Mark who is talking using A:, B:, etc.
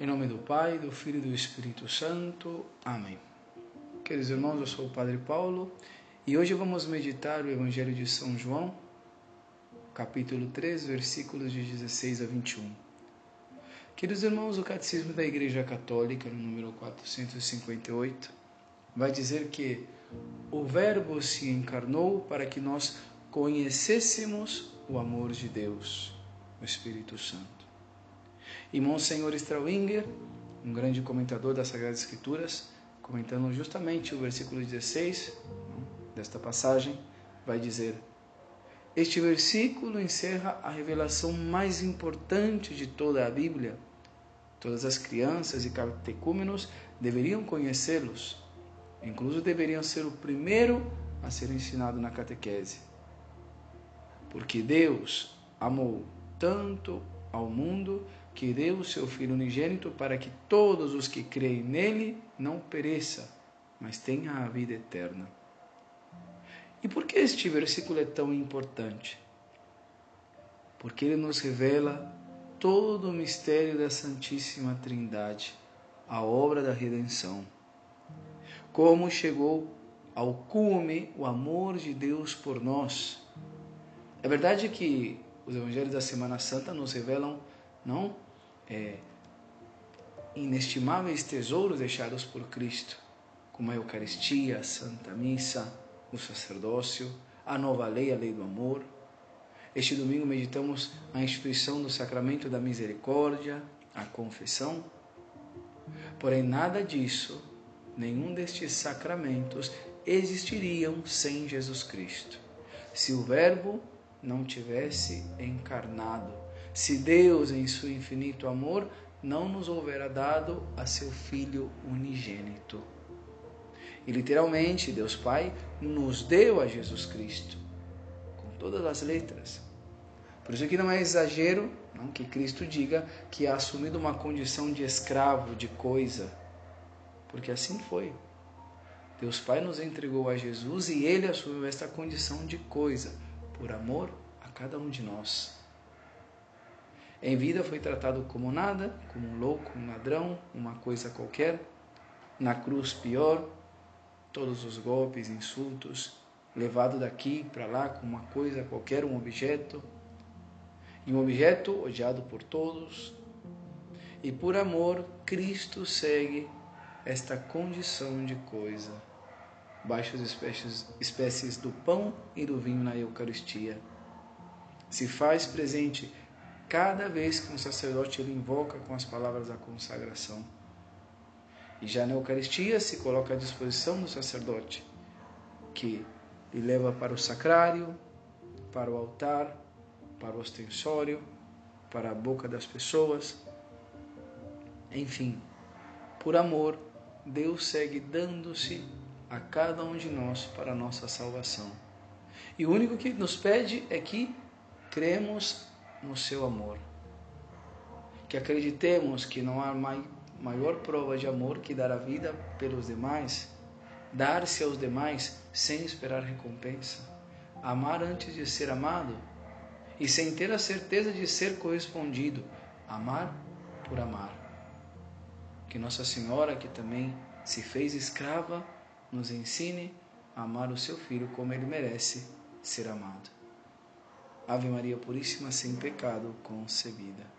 A: Em nome do Pai, do Filho e do Espírito Santo. Amém. Queridos irmãos, eu sou o Padre Paulo e hoje vamos meditar o Evangelho de São João, capítulo 3, versículos de 16 a 21. Queridos irmãos, o Catecismo da Igreja Católica, no número 458, vai dizer que o Verbo se encarnou para que nós conhecêssemos o amor de Deus, o Espírito Santo. E Monsenhor Strauinger, um grande comentador das Sagradas Escrituras, comentando justamente o versículo 16 desta passagem, vai dizer: Este versículo encerra a revelação mais importante de toda a Bíblia. Todas as crianças e catecúmenos deveriam conhecê-los, incluso deveriam ser o primeiro a ser ensinado na catequese. Porque Deus amou tanto ao mundo que deu o seu Filho unigênito para que todos os que creem nele não pereçam, mas tenham a vida eterna. E por que este versículo é tão importante? Porque ele nos revela todo o mistério da Santíssima Trindade, a obra da redenção. Como chegou ao cume o amor de Deus por nós. É verdade que os evangelhos da Semana Santa nos revelam não é, inestimáveis tesouros deixados por Cristo, como a Eucaristia, a Santa Missa, o sacerdócio, a nova lei, a lei do amor. Este domingo meditamos a instituição do sacramento da misericórdia, a confissão. Porém, nada disso, nenhum destes sacramentos existiriam sem Jesus Cristo. Se o Verbo não tivesse encarnado, se Deus, em seu infinito amor, não nos houvera dado a seu Filho unigênito. E literalmente, Deus Pai nos deu a Jesus Cristo, com todas as letras. Por isso que não é exagero não, que Cristo diga que ha assumido uma condição de escravo, de coisa, porque assim foi. Deus Pai nos entregou a Jesus e ele assumiu esta condição de coisa, por amor a cada um de nós. Em vida foi tratado como nada, como um louco, um ladrão, uma coisa qualquer. Na cruz, pior, todos os golpes, insultos, levado daqui para lá como uma coisa qualquer, um objeto. E um objeto odiado por todos. E por amor, Cristo segue esta condição de coisa, baixo as espécies, espécies do pão e do vinho na Eucaristia. Se faz presente cada vez que um sacerdote ele invoca com as palavras da consagração. E já na Eucaristia se coloca à disposição do sacerdote, que lhe leva para o sacrário, para o altar, para o ostensório, para a boca das pessoas. Enfim, por amor, Deus segue dando-se a cada um de nós para a nossa salvação. E o único que nos pede é que cremos no seu amor. Que acreditemos que não há maior prova de amor que dar a vida pelos demais, dar-se aos demais sem esperar recompensa, amar antes de ser amado e sem ter a certeza de ser correspondido, amar por amar. Que Nossa Senhora, que também se fez escrava, nos ensine a amar o seu filho como ele merece ser amado. Ave Maria Puríssima, sem pecado concebida.